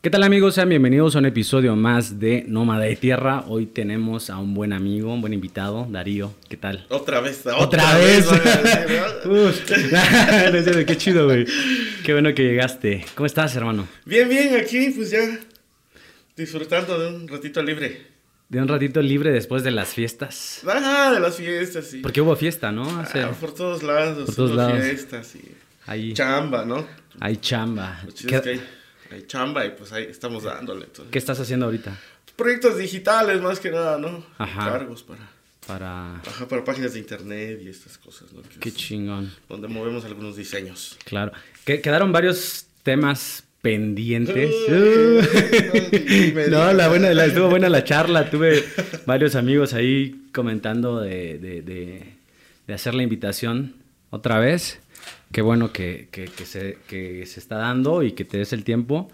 ¿Qué tal amigos? Sean bienvenidos a un episodio más de Nómada de Tierra. Hoy tenemos a un buen amigo, un buen invitado, Darío. ¿Qué tal? Otra vez, otra, otra vez. vez. qué chido, güey. Qué bueno que llegaste. ¿Cómo estás, hermano? Bien, bien, aquí pues ya disfrutando de un ratito libre. De un ratito libre después de las fiestas. Ajá, de las fiestas, sí. Porque hubo fiesta, ¿no? Ah, por todos lados, por todos lados. fiestas, sí. Hay chamba, ¿no? Hay chamba. ¿Qué... que hay, hay, chamba y pues ahí estamos dándole. Entonces. ¿Qué estás haciendo ahorita? Proyectos digitales, más que nada, ¿no? Ajá. Cargos para... Para... Ajá, para páginas de internet y estas cosas, ¿no? Que Qué chingón. Donde movemos algunos diseños. Claro. Que quedaron varios temas pendientes. no, la buena, la, estuvo buena la charla. Tuve varios amigos ahí comentando de, de, de, de hacer la invitación otra vez. Qué bueno que, se, está dando y que te des el tiempo.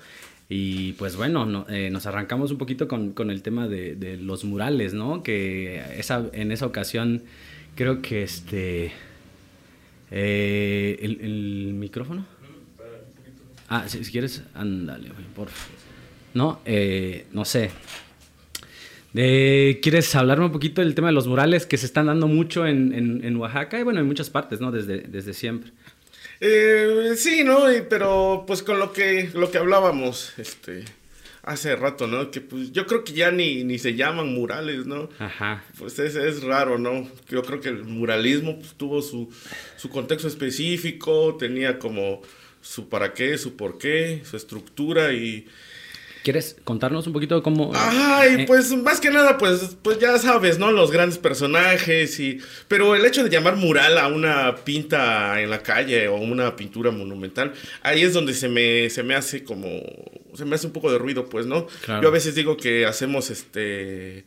Y pues bueno, no, eh, nos arrancamos un poquito con, el tema de, los murales, ¿no? Que esa, en esa ocasión creo que este... Eh, el, ¿El micrófono? Ah, si, quieres, ándale, por No, eh, no sé. De, ¿Quieres hablarme un poquito del tema de los murales que se están dando mucho en, en, en Oaxaca y bueno, en muchas partes, ¿no? Desde, desde siempre. Eh, sí, ¿no? Pero pues con lo que, lo que hablábamos, este, hace rato, ¿no? Que pues yo creo que ya ni, ni se llaman murales, ¿no? Ajá. Pues es, es raro, ¿no? Yo creo que el muralismo pues, tuvo su, su contexto específico, tenía como su para qué, su por qué, su estructura y... ¿Quieres contarnos un poquito cómo...? Ay, eh? pues más que nada, pues, pues ya sabes, ¿no? Los grandes personajes y... Pero el hecho de llamar mural a una pinta en la calle o una pintura monumental, ahí es donde se me, se me hace como... Se me hace un poco de ruido, pues, ¿no? Claro. Yo a veces digo que hacemos este...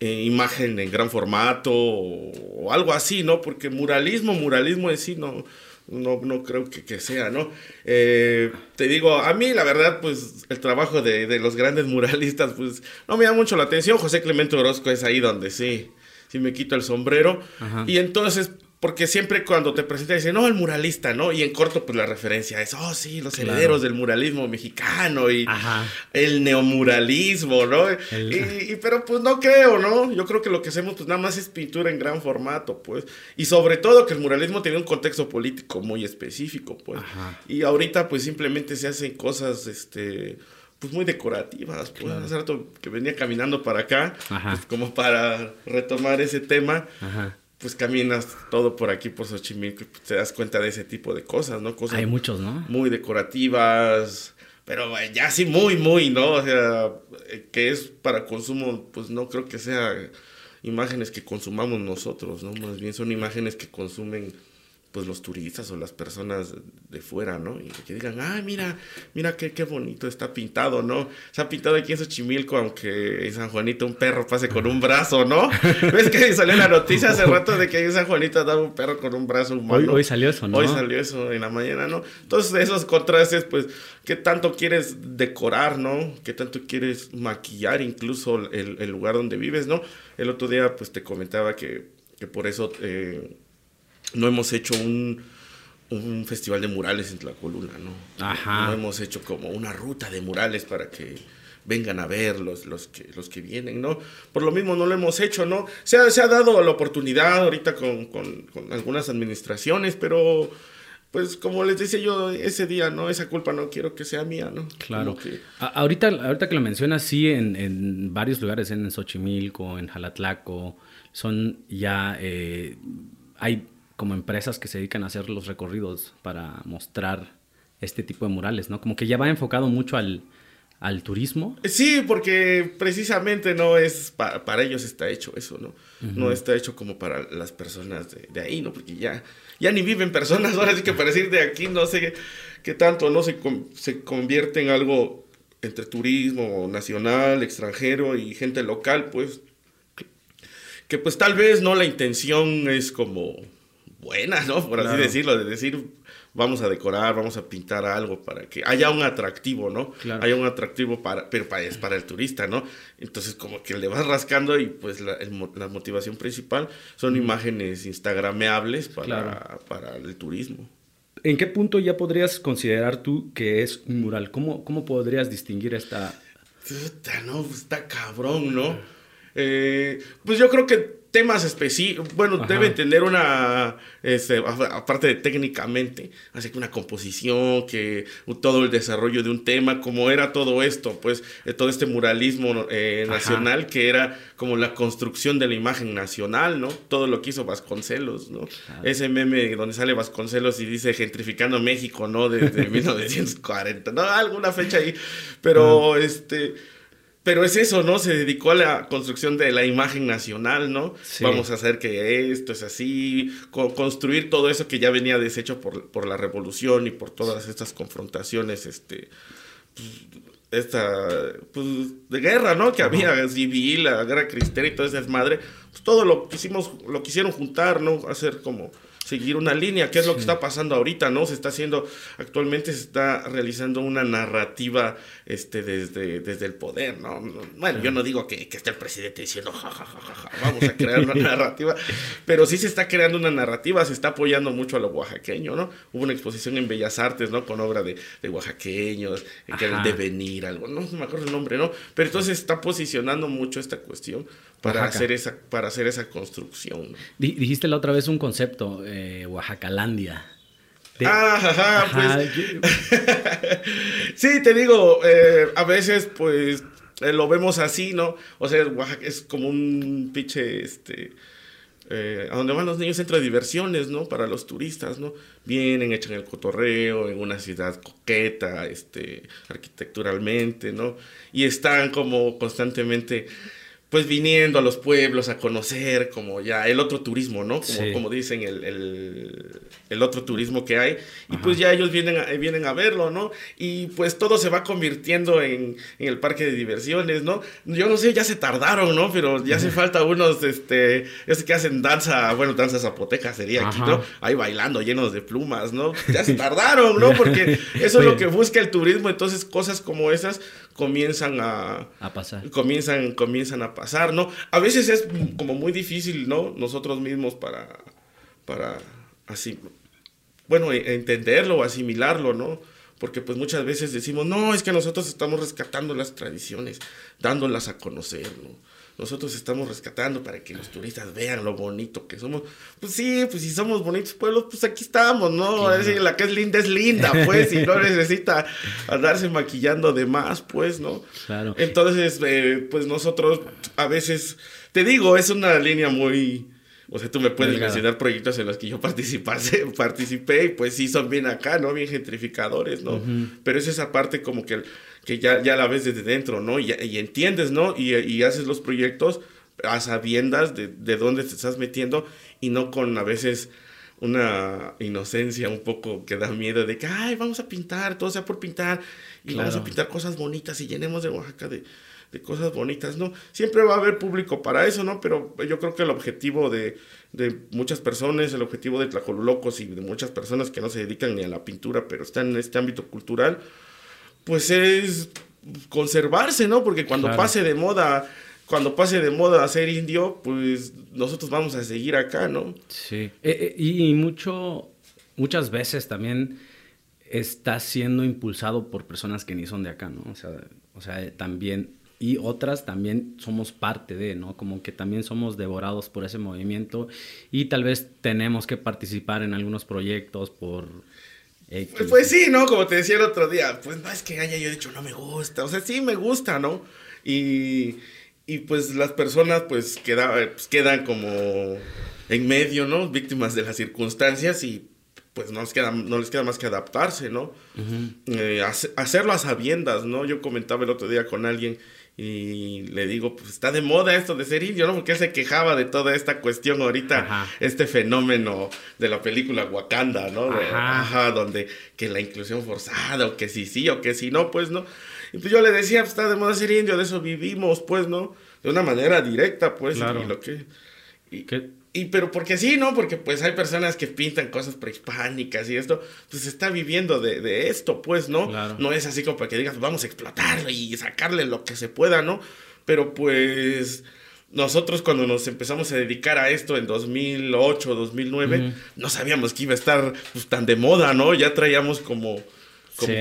Eh, imagen en gran formato o, o, algo así, ¿no? Porque muralismo, muralismo en sí no no, no creo que, que sea, ¿no? Eh, te digo, a mí la verdad, pues el trabajo de, de, los grandes muralistas, pues no me da mucho la atención. José Clemente Orozco es ahí donde sí, sí me quito el sombrero. Ajá. Y entonces, porque siempre cuando te presentan dicen, no, el muralista, ¿no? Y en corto, pues la referencia es, oh, sí, los herederos del muralismo mexicano y Ajá. el neomuralismo, ¿no? El... Y, y, pero pues no creo, ¿no? Yo creo que lo que hacemos, pues nada más es pintura en gran formato, pues. Y sobre todo que el muralismo tiene un contexto político muy específico, pues. Ajá. Y ahorita, pues simplemente se hacen cosas, este pues muy decorativas. Pues, Claro. hace rato que venía caminando para acá, Ajá. pues como para retomar ese tema, Ajá. Pues caminas todo por aquí, por Xochimilco, y pues, te das cuenta de ese tipo de cosas, ¿no? Cosas Hay muchos, ¿no? muy decorativas, pero ya sí muy, muy, ¿no? O sea, eh, que es para consumo, pues no creo que sea imágenes que consumamos nosotros, ¿no? Más bien son imágenes que consumen pues los turistas o las personas de fuera, ¿no? Y que digan, ah, mira, mira qué, qué bonito está pintado, ¿no? Se ha pintado aquí en Xochimilco, aunque en San Juanito un perro pase con un brazo, ¿no? ¿Ves que salió la noticia hace rato de que en San Juanito daba un perro con un brazo humano? Hoy, hoy salió eso, ¿no? Hoy salió eso en la mañana, ¿no? Entonces esos contrastes, pues, ¿qué tanto quieres decorar, ¿no? ¿Qué tanto quieres maquillar incluso el, el lugar donde vives, ¿no? El otro día, pues, te comentaba que, que por eso... Eh, no hemos hecho un, un, festival de murales en Tlacolula, ¿no? Ajá. No hemos hecho como una ruta de murales para que vengan a ver los, los, que, los que vienen, ¿no? Por lo mismo no lo hemos hecho, ¿no? Se ha, se ha dado la oportunidad ahorita con, con, con algunas administraciones, pero pues como les decía yo ese día, ¿no? Esa culpa no quiero que sea mía, ¿no? Claro. Que... Ahorita, ahorita que lo mencionas, sí, en, en varios lugares, en Xochimilco, en Jalatlaco, son ya, eh, hay como empresas que se dedican a hacer los recorridos para mostrar este tipo de murales, ¿no? Como que ya va enfocado mucho al, al turismo. Sí, porque precisamente no es, para, para ellos está hecho eso, ¿no? Uh -huh. No está hecho como para las personas de, de, ahí, ¿no? Porque ya, ya ni viven personas, ahora sí que para decir de aquí no sé qué tanto, ¿no? Se, se convierte en algo entre turismo nacional, extranjero y gente local, pues, que pues tal vez no la intención es como buena, ¿no? Por así Claro. decirlo, de decir, vamos a decorar, vamos a pintar algo para que haya un atractivo, ¿no? Claro. Haya un atractivo para, pero para, es para el turista, ¿no? Entonces como que le vas rascando y pues la, el mo- la motivación principal son imágenes instagrameables para, Claro. para el turismo. ¿En qué punto ya podrías considerar tú que es un mural? ¿Cómo, cómo podrías distinguir esta... Puta, no, pues, está cabrón, ¿no? Eh, pues yo creo que temas específicos, bueno, deben tener una, este, aparte de técnicamente, así que una composición, que todo el desarrollo de un tema, como era todo esto, pues eh, todo este muralismo eh, nacional, que era como la construcción de la imagen nacional, ¿no? Todo lo que hizo Vasconcelos, ¿no? Ese meme donde sale Vasconcelos y dice gentrificando México, ¿no? Desde 1940, ¿no? Alguna fecha ahí, pero este pero es eso, ¿no? Se dedicó a la construcción de la imagen nacional, ¿no? Vamos a hacer que esto es así, construir todo eso que ya venía deshecho por, por, la revolución y por todas estas confrontaciones, este, pues, esta, pues, de guerra, ¿no? Que había civil, la guerra cristiana y todo ese desmadre, pues todo lo quisimos, lo quisieron juntar, ¿no? Hacer como seguir una línea, ¿qué es lo que está pasando ahorita, no? Se está haciendo, actualmente se está realizando una narrativa este, desde, desde el poder, ¿no? Bueno, yo no digo que, que esté el presidente diciendo, ja, ja, ja, ja, vamos a crear una narrativa, pero sí se está creando una narrativa, se está apoyando mucho a lo oaxaqueño, ¿no? Hubo una exposición en Bellas Artes, ¿no? Con obra de, de oaxaqueños, que era el devenir, algo, no, no me acuerdo el nombre, ¿no? Pero entonces está posicionando mucho esta cuestión para hacer esa para hacer esa construcción. Dijiste la otra vez un concepto, eh, Oaxacalandia. Ah, pues. sí, te digo, eh, a veces pues eh, lo vemos así, ¿no? O sea, Oaxaca es como un pinche, este, a donde van los niños, centro de diversiones, ¿no? Para los turistas, ¿no? Vienen, echan el cotorreo en una ciudad coqueta, este, arquitecturalmente, ¿no? Y están como constantemente pues viniendo a los pueblos a conocer como ya el otro turismo, ¿no? Como, como dicen, el, el, otro turismo que hay. Y pues ya ellos vienen a, vienen a verlo, ¿no? Y pues todo se va convirtiendo en, en, el parque de diversiones, ¿no? Yo no sé, ya se tardaron, ¿no? Pero ya hace falta unos, este, es que hacen danza, bueno, danza zapoteca sería aquí, ¿no? Ahí bailando, llenos de plumas, ¿no? Ya se tardaron, ¿no? Porque eso es lo que busca el turismo, entonces cosas como esas comienzan a, a pasar. Comienzan, comienzan a pasar, ¿no? A veces es como muy difícil, ¿no? Nosotros mismos para, para así, bueno, e, entenderlo, asimilarlo, ¿no? Porque pues muchas veces decimos, no, es que nosotros estamos rescatando las tradiciones, dándolas a conocer, ¿no? Nosotros estamos rescatando para que los turistas vean lo bonito que somos. Pues sí, pues si somos bonitos pueblos, pues aquí estamos, ¿no? la que es linda es linda, pues, y no necesita andarse maquillando de más, pues, ¿no? Claro. Entonces, eh, pues nosotros a veces, te digo, es una línea muy... O sea, tú me puedes mencionar proyectos en los que yo participase, participé y pues sí son bien acá, ¿no? Bien gentrificadores, ¿no? Pero es esa parte como que que ya, ya la ves desde dentro, ¿no? Y, entiendes, ¿no? Y, haces los proyectos a sabiendas de, de dónde te estás metiendo y no con a veces una inocencia un poco que da miedo de que, ay, vamos a pintar, todo sea por pintar, y vamos a pintar cosas bonitas y llenemos de Oaxaca de, de, cosas bonitas, ¿no? Siempre va a haber público para eso, ¿no? Pero yo creo que el objetivo de, de muchas personas, el objetivo de Tlajolulocos y de muchas personas que no se dedican ni a la pintura, pero están en este ámbito cultural, pues es conservarse, ¿no? Porque cuando pase de moda, cuando pase de moda ser indio, pues nosotros vamos a seguir acá, ¿no? Sí. Eh, eh, y mucho, muchas veces también está siendo impulsado por personas que ni son de acá, ¿no? O sea, o sea, también, y otras también somos parte de, ¿no? Como que también somos devorados por ese movimiento y tal vez tenemos que participar en algunos proyectos por pues, pues, sí, ¿no? Como te decía el otro día, pues no es que haya yo dicho no me gusta, o sea, sí me gusta, ¿no? Y, y pues las personas pues, pues quedan como en medio, ¿no? Víctimas de las circunstancias y pues no les queda, no les queda más que adaptarse, ¿no? Eh, hacerlo a sabiendas, ¿no? Yo comentaba el otro día con alguien y le digo, pues está de moda esto de ser indio, ¿no? Porque él se quejaba de toda esta cuestión ahorita, este fenómeno de la película Wakanda, ¿no? Ajá. donde que la inclusión forzada, o que sí sí, o que sí no, pues no. Y pues yo le decía, pues está de moda ser indio, de eso vivimos, pues, ¿no? De una manera directa, pues, claro. y lo que... Y, ¿Qué? Y pero porque sí, ¿no? Porque pues hay personas que pintan cosas prehispánicas y esto, pues se está viviendo de, de esto, pues, ¿no? No es así como para que digas, vamos a explotarlo y sacarle lo que se pueda, ¿no? Pero pues nosotros cuando nos empezamos a dedicar a esto en 2008, 2009, no sabíamos que iba a estar pues, tan de moda, ¿no? Ya traíamos como,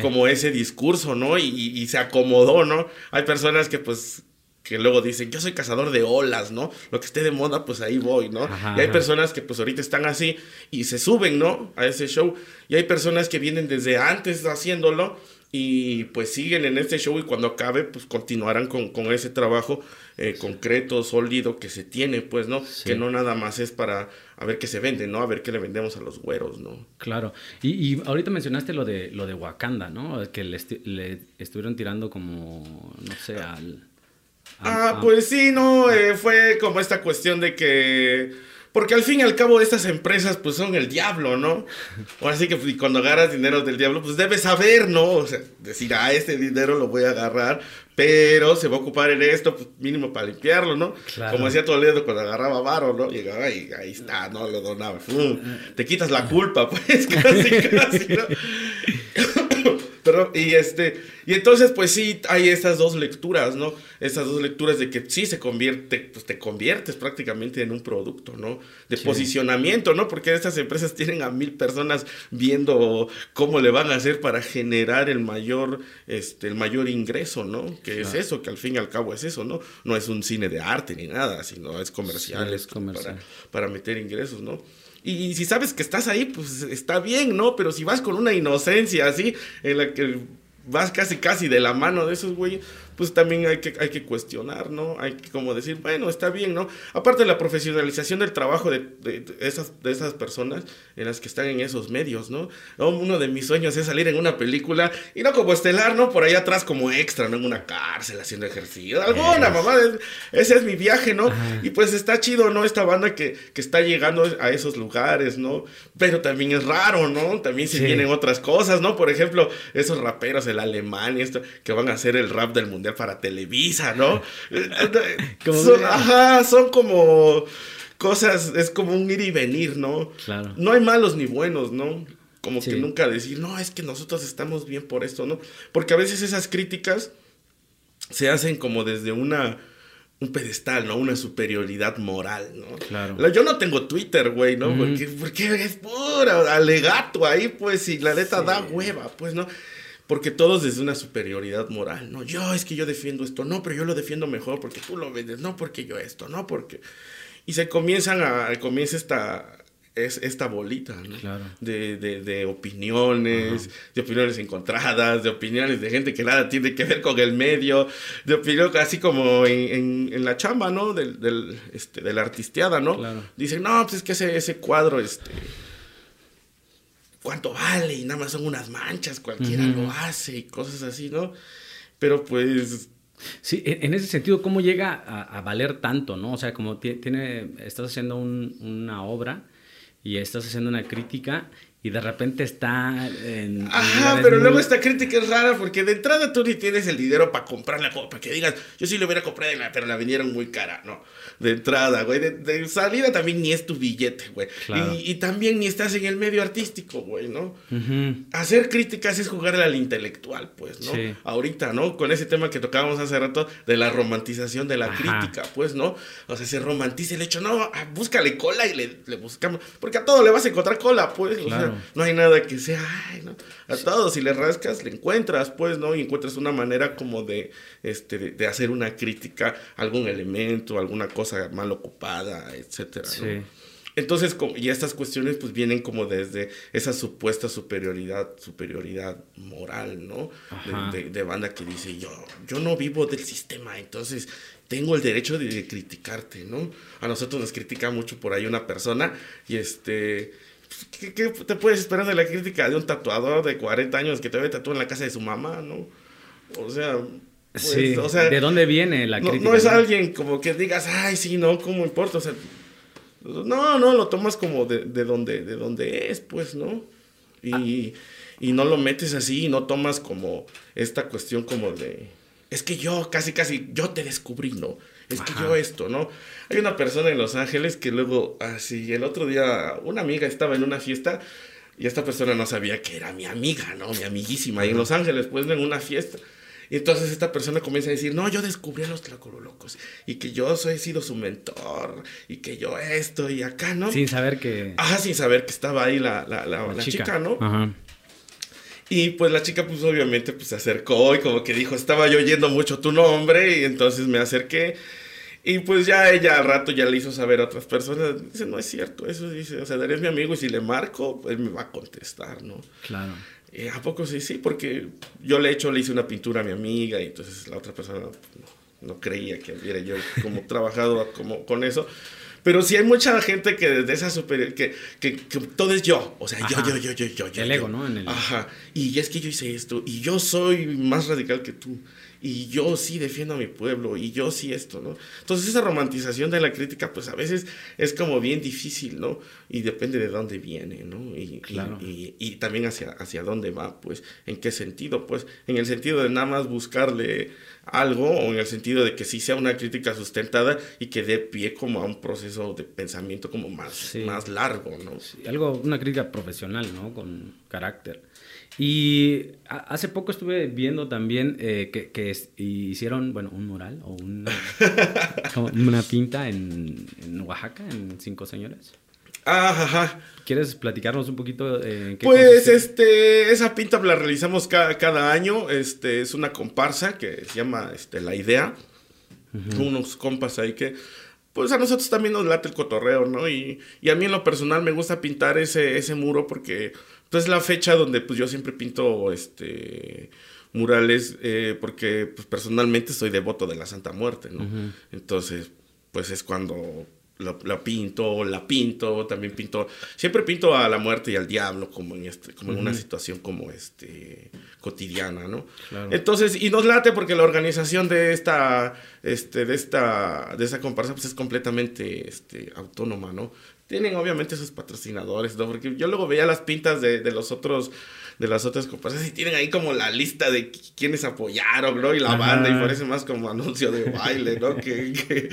como, ese discurso, ¿no? Y, y, se acomodó, ¿no? Hay personas que pues que luego dicen, yo soy cazador de olas, ¿no? Lo que esté de moda, pues ahí voy, ¿no? y hay personas que pues ahorita están así y se suben, ¿no? A ese show. Y hay personas que vienen desde antes haciéndolo y pues siguen en este show y cuando acabe, pues continuarán con, con ese trabajo eh, concreto, sólido que se tiene, pues, ¿no? Que no nada más es para a ver qué se vende, ¿no? A ver qué le vendemos a los güeros, ¿no? Claro. Y, y ahorita mencionaste lo de, lo de Wakanda, ¿no? Que le, le estuvieron tirando como, no sé, al Ah, pues sí, no, eh, fue como esta cuestión de que... Porque al fin y al cabo estas empresas pues son el diablo, ¿no? O así que pues, cuando agarras dinero del diablo pues debes saber, ¿no? O sea, decir, ah, este dinero lo voy a agarrar, pero se va a ocupar en esto, pues mínimo para limpiarlo, ¿no? Como decía Toledo cuando agarraba varo, ¿no? Llegaba y ahí está, ¿no? Lo donaba. te quitas la culpa, pues, casi, casi, ¿no? Y este, y entonces, pues sí, hay estas dos lecturas, ¿no? Estas dos lecturas de que sí se convierte, pues te conviertes prácticamente en un producto, ¿no? De posicionamiento, ¿no? Porque estas empresas tienen a mil personas viendo cómo le van a hacer para generar el mayor, este, el mayor ingreso, ¿no? Que es eso, que al fin y al cabo es eso, ¿no? No es un cine de arte ni nada, sino es comercial, es comercial. Para, para meter ingresos, ¿no? Y, si sabes que estás ahí, pues está bien, ¿no? Pero si vas con una inocencia así, en la que vas casi casi de la mano de esos güeyes, pues también hay que, hay que cuestionar, ¿no? Hay que como decir, bueno, está bien, ¿no? Aparte de la profesionalización del trabajo de, de, esas, de esas personas en las que están en esos medios, ¿no? Uno de mis sueños es salir en una película, y no como estelar, ¿no? Por ahí atrás como extra, ¿no? En una cárcel haciendo ejercicio, alguna, mamá, ese es mi viaje, ¿no? Y pues está chido, ¿no? Esta banda que, que está llegando a esos lugares, ¿no? Pero también es raro, ¿no? También se vienen otras cosas, ¿no? Por ejemplo, esos raperos, el alemán y esto, que van a hacer el rap del mundo para Televisa, ¿no? son, ajá, son como cosas, es como un ir y venir, ¿no? Claro. No hay malos ni buenos, ¿no? Como que nunca decir, no, es que nosotros estamos bien por esto, ¿no? Porque a veces esas críticas se hacen como desde una un pedestal, ¿no? Una superioridad moral, ¿no? Claro. Yo no tengo Twitter, güey, ¿no? porque, porque, es puro alegato ahí, pues, y la neta da hueva, pues, ¿no? Porque todos desde una superioridad moral, ¿no? Yo es que yo defiendo esto, no, pero yo lo defiendo mejor porque tú lo vendes, no porque yo esto, no porque... Y se comienzan a, comienza esta, es esta bolita, ¿no? Claro. De, de, de opiniones, de opiniones encontradas, de opiniones de gente que nada tiene que ver con el medio, de opinión así como en, en, la chamba, ¿no? Del, del, este, de la artisteada, ¿no? Claro. Dicen, no, pues es que ese, ese cuadro, este cuánto vale y nada más son unas manchas, cualquiera lo hace y cosas así, ¿no? Pero pues... Sí, en ese sentido, ¿cómo llega a, valer tanto, no? O sea, como tiene, estás haciendo una obra y estás haciendo una crítica y de repente está en... Ajá, pero luego esta crítica es rara porque de entrada tú ni tienes el dinero para comprarla, para que digas, yo sí lo hubiera comprado, pero la vendieron muy cara, ¿no? De entrada, güey. De, salida también ni es tu billete, güey. Y, y, también ni estás en el medio artístico, güey, ¿no? Hacer críticas es jugarle al intelectual, pues, ¿no? Ahorita, ¿no? Con ese tema que tocábamos hace rato de la romantización de la crítica, pues, ¿no? O sea, se romantiza el hecho, no, ah, búscale cola y le, le buscamos, porque a todo le vas a encontrar cola, pues, o sea, no hay nada que sea, ay, ¿no? A todos, si le rascas, le encuentras, pues, ¿no? Y encuentras una manera como de, este, de, hacer una crítica a algún elemento, alguna cosa mal ocupada, etcétera, Entonces, y estas cuestiones pues vienen como desde esa supuesta superioridad, superioridad moral, ¿no? De, de, banda que dice, yo, yo no vivo del sistema, entonces tengo el derecho de criticarte, ¿no? A nosotros nos critica mucho por ahí una persona y este ¿Qué, te puedes esperar de la crítica de un tatuador de 40 años que te ve tatuar en la casa de su mamá, no? O sea, pues, o sea, ¿de dónde viene la crítica? No, es alguien como que digas, ay, sí, no, ¿cómo importa? O sea, no, no, lo tomas como de, de, donde, de donde es, pues, ¿no? Y, y no lo metes así y no tomas como esta cuestión como de, es que yo, casi, casi, yo te descubrí, ¿no? Es que yo esto, ¿no? Hay una persona en Los Ángeles que luego, así, el otro día, una amiga estaba en una fiesta y esta persona no sabía que era mi amiga, ¿no? Mi amiguísima, y en Los Ángeles, pues, en una fiesta. Y entonces esta persona comienza a decir, no, yo descubrí a los tlacololocos y que yo soy, he sido su mentor y que yo esto y acá, ¿no? Sin saber que... Ajá, sin saber que estaba ahí la, la, la, la chica. ¿no? Ajá. Y pues la chica pues obviamente pues se acercó y como que dijo, estaba yo oyendo mucho tu nombre y entonces me acerqué. Y pues ya ella al rato ya le hizo saber a otras personas, dice, no es cierto, eso dice, o sea, Darío es mi amigo y si le marco, él me va a contestar, ¿no? Claro. Eh, ¿A poco sí? Sí, porque yo le he hecho, le hice una pintura a mi amiga y entonces la otra persona no, creía que hubiera yo como trabajado como con eso. Pero sí hay mucha gente que desde esa superior, que, que, que, todo es yo. O sea, yo, yo, yo, yo, yo, yo. El ego, ¿no? En el... Ajá. Y es que yo hice esto. Y yo soy más radical que tú y yo sí defiendo a mi pueblo y yo sí esto, ¿no? Entonces esa romantización de la crítica pues a veces es como bien difícil, ¿no? Y depende de dónde viene, ¿no? Y, claro. y, y, también hacia, hacia dónde va, pues, en qué sentido, pues, en el sentido de nada más buscarle algo o en el sentido de que sí sea una crítica sustentada y que dé pie como a un proceso de pensamiento como más, más largo, ¿no? algo, una crítica profesional, ¿no? Con carácter. Y hace poco estuve viendo también eh, que, que, hicieron, bueno, un mural o una pinta en, en, Oaxaca, en Cinco Señores. Ajá. ¿Quieres platicarnos un poquito? Eh, qué pues este, esa pinta la realizamos cada, cada, año. Este, es una comparsa que se llama este, La Idea. Unos compas ahí que pues a nosotros también nos late el cotorreo, ¿no? Y, y, a mí en lo personal me gusta pintar ese, ese muro porque entonces la fecha donde pues yo siempre pinto este murales eh, porque pues, personalmente soy devoto de la Santa Muerte, ¿no? Entonces, pues es cuando la, pinto, la pinto, también pinto, siempre pinto a la muerte y al diablo como en este, como en una situación como este cotidiana, ¿no? Entonces, y nos late porque la organización de esta, este, de esta, de esta comparsa pues es completamente, este, autónoma, ¿no? tienen obviamente sus patrocinadores, ¿no? Porque yo luego veía las pintas de, de los otros, de las otras comparsas y tienen ahí como la lista de quienes apoyaron, ¿no? Y la banda, y parece más como anuncio de baile, ¿no? que, que,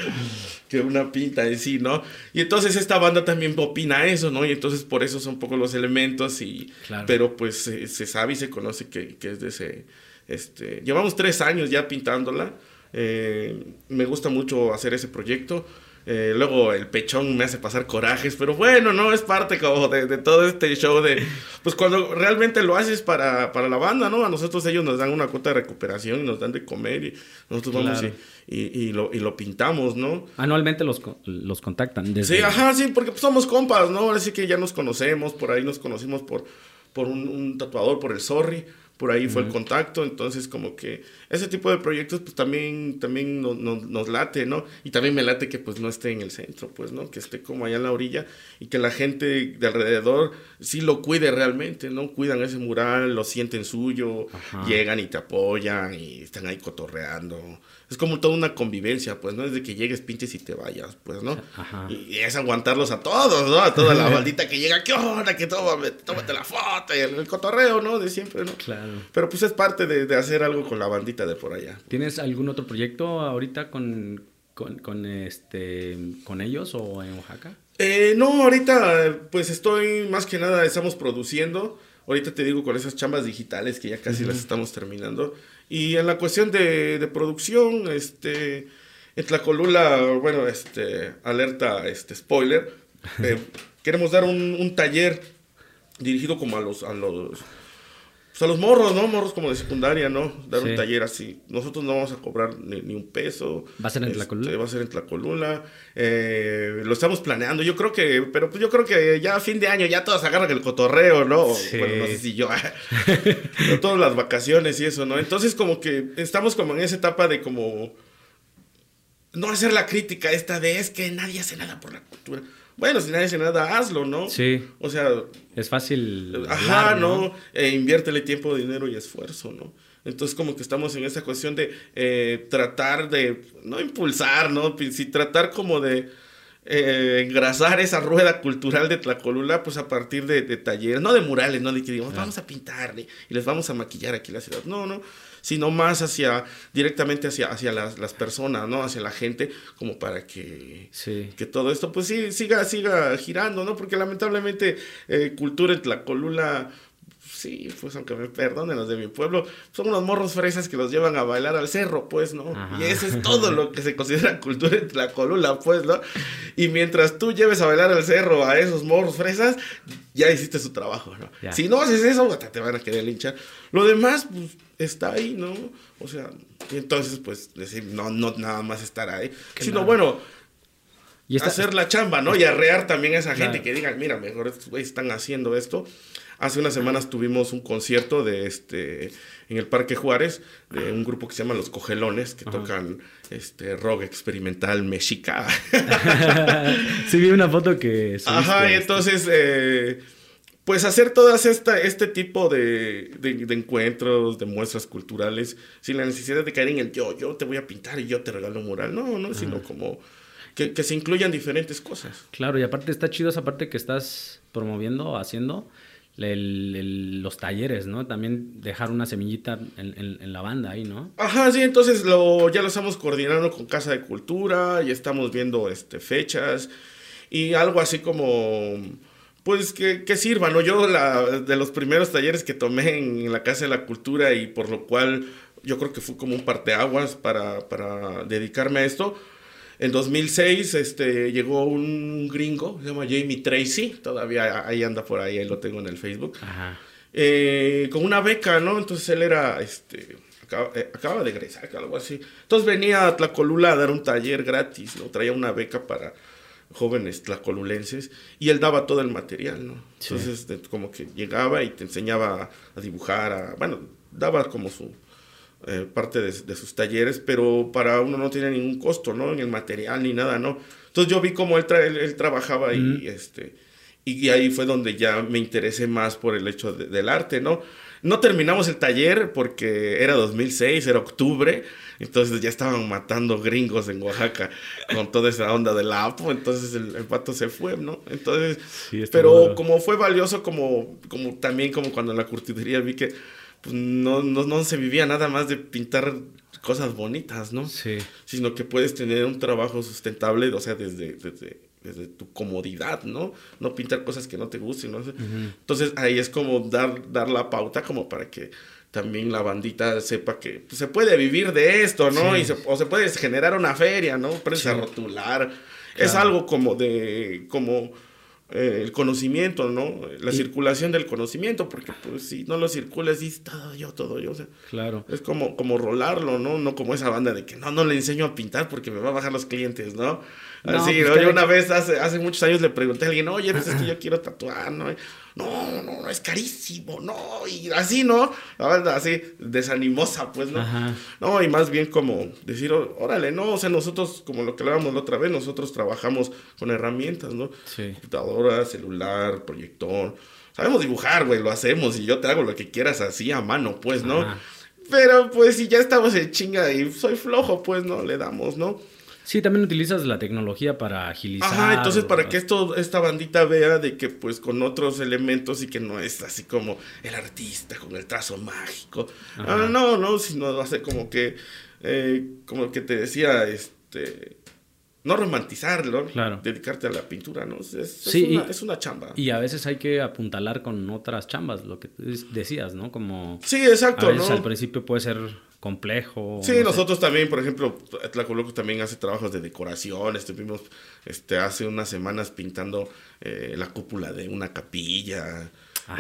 que, una pinta en sí, ¿no? Y entonces esta banda también opina eso, ¿no? Y entonces por eso son un poco los elementos y... Pero pues se, sabe y se conoce que, que es de ese... Este, llevamos tres años ya pintándola. Eh, me gusta mucho hacer ese proyecto. Eh, luego el pechón me hace pasar corajes, pero bueno, no es parte como de, todo este show de, pues cuando realmente lo haces para, para, la banda, ¿no? A nosotros ellos nos dan una cuota de recuperación y nos dan de comer y nosotros vamos y, y, lo, y lo pintamos, ¿no? Anualmente los, los contactan. Desde... Sí, ajá, sí, porque pues, somos compas, ¿no? Ahora sí que ya nos conocemos, por ahí nos conocimos por, por un, un tatuador, por el Sorry por ahí fue el contacto, entonces como que ese tipo de proyectos pues también, también nos late, ¿no? Y también me late que pues no esté en el centro, pues, ¿no? Que esté como allá en la orilla y que la gente de alrededor sí lo cuide realmente, ¿no? Cuidan ese mural, lo sienten suyo, llegan y te apoyan y están ahí cotorreando es como toda una convivencia, pues, ¿no? Desde que llegues, pinches y te vayas, pues, ¿no? Ajá. Y, es aguantarlos a todos, ¿no? A toda la baldita que llega, ¿qué onda? Que tómate, tómate la foto y el, cotorreo, ¿no? De siempre, ¿no? Claro. Pero pues es parte de, de, hacer algo con la bandita de por allá. ¿Tienes algún otro proyecto ahorita con, con, con este, con ellos o en Oaxaca? Eh, no, ahorita pues estoy más que nada, estamos produciendo. Ahorita te digo con esas chambas digitales que ya casi las estamos terminando. Y en la cuestión de, de producción, este, en Tlacolula, bueno, este, alerta, este, spoiler, eh, queremos dar un, un, taller dirigido como a los, a los pues a los morros, ¿no? Morros como de secundaria, ¿no? Dar un taller así. Nosotros no vamos a cobrar ni, un peso. ¿Va a ser en este, Tlacolula? Va a ser en Tlacolula. Eh, lo estamos planeando. Yo creo que, pero pues yo creo que ya a fin de año ya todos agarran el cotorreo, ¿no? Bueno, no sé si yo. todas las vacaciones y eso, ¿no? Entonces como que estamos como en esa etapa de como... No hacer la crítica esta de es que nadie hace nada por la cultura bueno, si nadie hace nada, hazlo, ¿no? Sí. O sea... Es fácil. Ajá, ¿no? E inviértele tiempo, dinero y esfuerzo, ¿no? Entonces como que estamos en esa cuestión de eh, tratar de, no impulsar, ¿no? Sí, tratar como de eh, engrasar esa rueda cultural de Tlacolula, pues a partir de, de talleres, no de murales, no de que digamos, vamos a pintarle y les vamos a maquillar aquí la ciudad. No, no, sino más hacia, directamente hacia, hacia las, las personas, ¿no? Hacia la gente, como para que, que todo esto, pues sí, siga, siga girando, ¿no? Porque lamentablemente eh, cultura en Tlacolula sí, pues aunque me perdonen los de mi pueblo, son unos morros fresas que los llevan a bailar al cerro, pues, ¿no? Y eso es todo lo que se considera cultura en Tlacolula, pues, ¿no? Y mientras tú lleves a bailar al cerro a esos morros fresas, ya hiciste su trabajo, ¿no? Si no haces eso, te van a querer linchar. Lo demás, pues, está ahí, ¿no? O sea, entonces, pues, decir, no, no nada más estar ahí, sino, bueno y hacer la chamba, ¿no? Y arrear también a esa gente que digan, mira, mejor estos güeyes están haciendo esto. Hace unas semanas tuvimos un concierto de este en el Parque Juárez de un grupo que se llama Los Cogelones que tocan este rock experimental mexica. sí vi una foto que Ajá, y entonces eh, pues hacer todas esta, este tipo de, de, encuentros, de muestras culturales, sin la necesidad de caer en el yo, yo te voy a pintar y yo te regalo un mural. No, no, sino como que, se incluyan diferentes cosas. Claro, y aparte está chido esa parte que estás promoviendo, haciendo, los talleres, ¿no? También dejar una semillita en, la banda ahí, ¿no? Ajá, sí, entonces lo, ya lo estamos coordinando con Casa de Cultura y estamos viendo este, fechas y algo así como, pues que, que sirva, ¿no? Yo la, de los primeros talleres que tomé en la Casa de la Cultura y por lo cual yo creo que fue como un parteaguas para, para dedicarme a esto, en 2006 este, llegó un gringo, se llama Jamie Tracy, todavía ahí anda por ahí, ahí lo tengo en el Facebook, eh, con una beca, ¿no? Entonces él era, este, eh, acaba, de egresar, algo así. Entonces venía a Tlacolula a dar un taller gratis, ¿no? Traía una beca para jóvenes tlacolulenses y él daba todo el material, ¿no? Entonces como que llegaba y te enseñaba a dibujar, a, bueno, daba como su eh, parte de, sus talleres, pero para uno no tiene ningún costo, ¿no? En el material ni nada, ¿no? Entonces yo vi cómo él, él, trabajaba y, este, y, ahí fue donde ya me interesé más por el hecho del arte, ¿no? No terminamos el taller porque era 2006, era octubre, entonces ya estaban matando gringos en Oaxaca con toda esa onda del APO, entonces el, el pato se fue, ¿no? Entonces, pero como fue valioso, como, como también como cuando en la curtiduría vi que pues no, no, no se vivía nada más de pintar cosas bonitas, ¿no? Sí. Sino que puedes tener un trabajo sustentable, o sea, desde, desde, desde tu comodidad, ¿no? No pintar cosas que no te gusten, ¿no? Entonces ahí es como dar, dar la pauta como para que también la bandita sepa que pues, se puede vivir de esto, ¿no? Y o se puede generar una feria, ¿no? Prensa rotular. Es algo como de, como eh, el conocimiento, ¿no? La circulación del conocimiento, porque pues si no lo circulas, y todo yo, todo yo, o sea, claro. es como, como rolarlo, ¿no? No como esa banda de que no, no le enseño a pintar porque me va a bajar los clientes, ¿no? Así, pues, Yo una vez, hace, hace muchos años le pregunté a alguien, oye, pues es que yo quiero tatuar, ¿no? No, no, no, es carísimo, no, y así, ¿no? Así, desanimosa, pues, ¿no? No, y más bien como decir, órale, no, o sea, nosotros, como lo que hablábamos la otra vez, nosotros trabajamos con herramientas, ¿no? Sí. Computadora, celular, proyector. Sabemos dibujar, güey, lo hacemos y yo te hago lo que quieras así a mano, pues, ¿no? Pero pues si ya estamos en chinga y soy flojo, pues, ¿no? Le damos, ¿no? Sí, también utilizas la tecnología para agilizar. Ajá, entonces para que esto, esta bandita vea de que pues con otros elementos y que no es así como el artista con el trazo mágico. Ah, no, no, sino hace como que, eh, como que te decía, este, no romantizarlo, claro. dedicarte a la pintura, ¿no? Es, sí, una, es, una, chamba. Y a veces hay que apuntalar con otras chambas, lo que decías, ¿no? Como... Sí, exacto, a veces al principio puede ser complejo. Sí, nosotros también, por ejemplo, Tlacoloco también hace trabajos de decoración. Estuvimos este, hace unas semanas pintando eh, la cúpula de una capilla.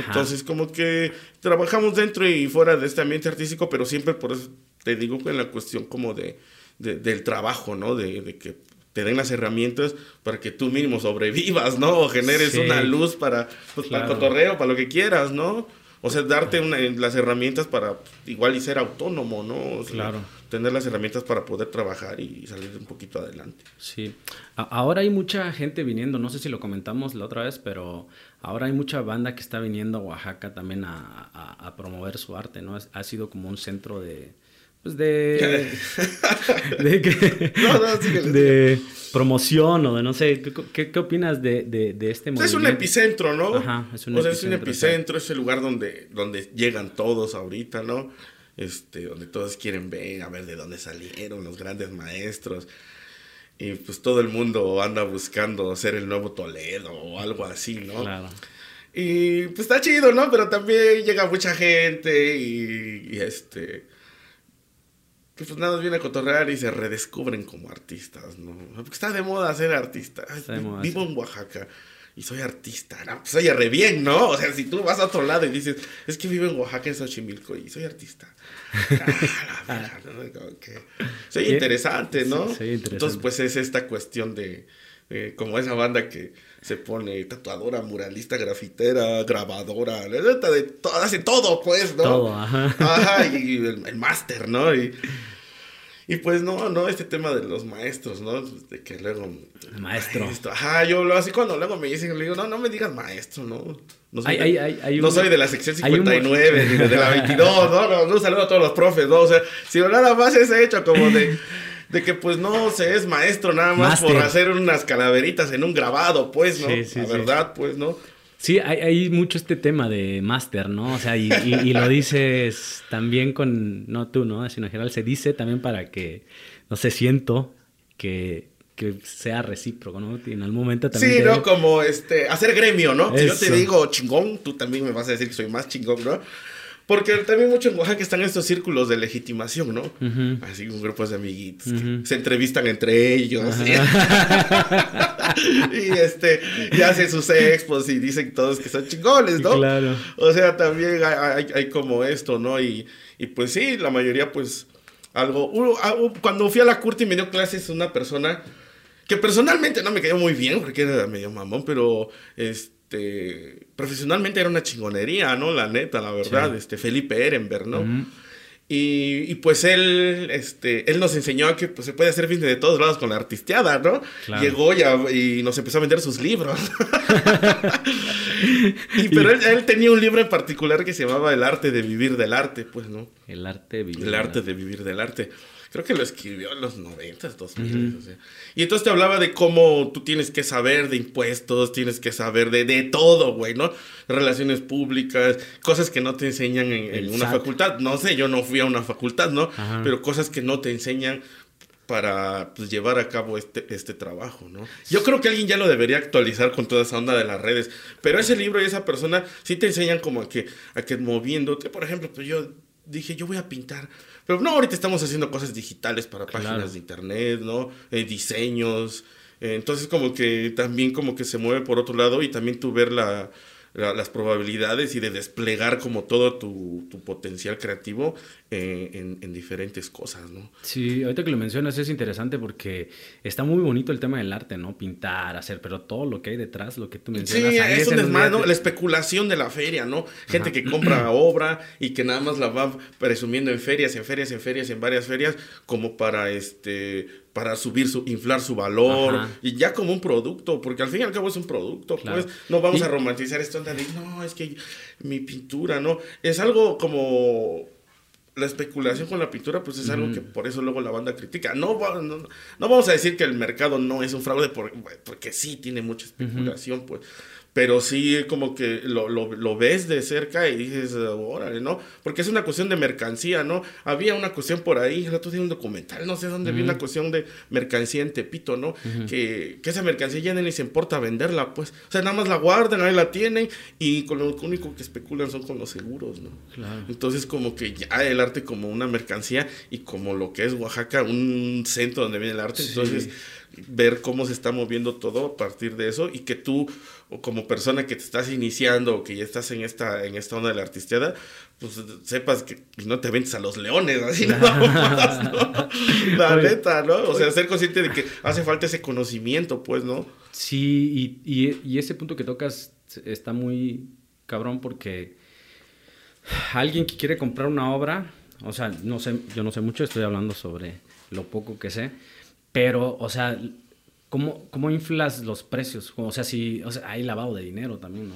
Entonces, como que trabajamos dentro y fuera de este ambiente artístico, pero siempre por eso te digo que en la cuestión como de, del trabajo, ¿no? De, que te den las herramientas para que tú mismo sobrevivas, ¿no? O generes una luz para, pues, para el cotorreo, para lo que quieras, ¿no? O sea, darte las herramientas para igual y ser autónomo, ¿no? claro. Tener las herramientas para poder trabajar y salir un poquito adelante. Sí. ahora hay mucha gente viniendo, no sé si lo comentamos la otra vez, pero ahora hay mucha banda que está viniendo a Oaxaca también a promover su arte, ¿no? Ha sido como un centro de, pues de, de, de promoción o de no sé, ¿qué, qué opinas de, de, este movimiento? Es un epicentro, ¿no? Ajá, es un epicentro. es un epicentro, es el lugar donde, donde llegan todos ahorita, ¿no? Este, donde todos quieren ver, a ver de dónde salieron los grandes maestros. Y pues todo el mundo anda buscando ser el nuevo Toledo o algo así, ¿no? Claro. Y pues está chido, ¿no? Pero también llega mucha gente y, y este que pues nada más viene a cotorrear y se redescubren como artistas, ¿no? Porque está de moda ser artista. Está de moda, Vivo en Oaxaca y soy artista, ¿no? Pues oye, re bien, ¿no? O sea, si tú vas a otro lado y dices, es que vivo en Oaxaca, en Xochimilco y soy artista. Ah, la verdad, ¿no? Como que soy interesante, ¿no? Sí, soy interesante. Entonces, pues es esta cuestión de, eh, como esa banda que se pone tatuadora, muralista, grafitera, grabadora, de todo, hace todo, pues, ¿no? Todo, ajá. Ajá, y el, el máster, ¿no? Y, y pues no, no, este tema de los maestros, ¿no? De que luego... Maestro. Ajá, yo lo así cuando luego me dicen, le digo, no, no me digas maestro, ¿no? No soy, Hay- de, hay- no un- soy de la sección hay un- 59, ni de la 22, no, no, no, un saludo a todos los profes, ¿no? O sea, si nada más ese hecho como de... De que pues no se es maestro nada más por hacer unas calaveritas en un grabado, pues, ¿no? Sí, sí, la sí. verdad, pues, ¿no? Sí, hay, hay mucho este tema de máster, ¿no? O sea, y, y- y lo dices también con, no tú, ¿no? Sino en general se dice también para que, no sé, siento que, que sea recíproco, ¿no? Y en algún momento también... Sí, ¿no? Como este, hacer gremio, ¿no? Si yo te digo chingón, tú también me vas a decir que soy más chingón, ¿no? Porque también mucho en Oaxaca están estos círculos de legitimación, ¿no? Así un grupos de amiguitos que se entrevistan entre ellos. Y, y, este, y hacen sus expos y dicen todos que son chingones, ¿no? Claro. O sea, también hay, hay- hay como esto, ¿no? Y, y pues sí, la mayoría, pues, algo. ah, cuando fui a la Curti me dio clases una persona que personalmente no me cayó muy bien porque era medio mamón, pero este profesionalmente era una chingonería, ¿no? La neta, la verdad, Sí. este Felipe Ehrenberg, ¿no? Y, y, pues él, este, él nos enseñó que pues, se puede hacer business de todos lados con la artisteada, ¿no? Claro. Llegó y nos empezó a vender sus libros. y, pero él, él tenía un libro en particular que se llamaba El arte de vivir del arte, pues, ¿no? El arte de vivir. El arte de vivir del arte. Creo que lo escribió en los 90, 2000. o sea. Y entonces te hablaba de cómo tú tienes que saber de impuestos, tienes que saber de, de todo, güey, ¿no? Relaciones públicas, cosas que no te enseñan en, en una facultad. No sé, yo no fui a una facultad, ¿no? Ajá. Pero cosas que no te enseñan para pues, llevar a cabo este, este trabajo, ¿no? Yo creo que alguien ya lo debería actualizar con toda esa onda de las redes, pero ese libro y esa persona sí te enseñan como a que, a que moviéndote, por ejemplo, pues yo dije, yo voy a pintar, pero no, ahorita estamos haciendo cosas digitales para Claro. páginas de internet, ¿no? Eh, diseños, eh, entonces como que también como que se mueve por otro lado y también tú ver la, la- las probabilidades y de desplegar como todo tu, tu potencial creativo eh, en, en diferentes cosas, ¿no? Sí, ahorita que lo mencionas es interesante porque está muy bonito el tema del arte, ¿no? Pintar, hacer, pero todo lo que hay detrás, lo que tú Sí, mencionas. ahí es un La especulación de la feria, ¿no? Gente Ajá. que compra obra y que nada más la va presumiendo en ferias, en ferias, en ferias, en varias ferias, como para este para subir su, inflar su valor, Ajá. y ya como un producto, porque al fin y al cabo es un producto, Claro. pues no vamos Y- a romantizar esto de no, es que mi pintura, ¿no? Es algo como la especulación con la pintura, pues es algo que por eso luego la banda critica. No, no, no vamos a decir que el mercado no es un fraude, por- porque sí tiene mucha especulación, pues. Pero sí como que lo, lo, lo ves de cerca y dices, órale, ¿no? Porque es una cuestión de mercancía, ¿no? Había una cuestión por ahí, el otro día un documental, no sé dónde vi una cuestión de mercancía en Tepito, ¿no? que, que esa mercancía ya ni les importa venderla, pues. O sea, nada más la guardan, ahí la tienen y con lo único que especulan son con los seguros, ¿no? Claro. Entonces como que ya el arte como una mercancía y como lo que es Oaxaca, un centro donde viene el arte, Sí. entonces ver cómo se está moviendo todo a partir de eso y que tú o como persona que te estás iniciando o que ya estás en esta en esta onda de la artisteada, pues sepas que no te ventes a los leones, así nada más, ¿no? La Oye, neta, ¿no? O sea, ser consciente de que hace falta ese conocimiento, pues, ¿no? Sí, y, y- y ese punto que tocas está muy cabrón porque alguien que quiere comprar una obra, o sea, no sé, yo no sé mucho, estoy hablando sobre lo poco que sé, pero, o sea, ¿cómo, cómo inflas los precios? O sea, si, o sea, hay lavado de dinero también, ¿no?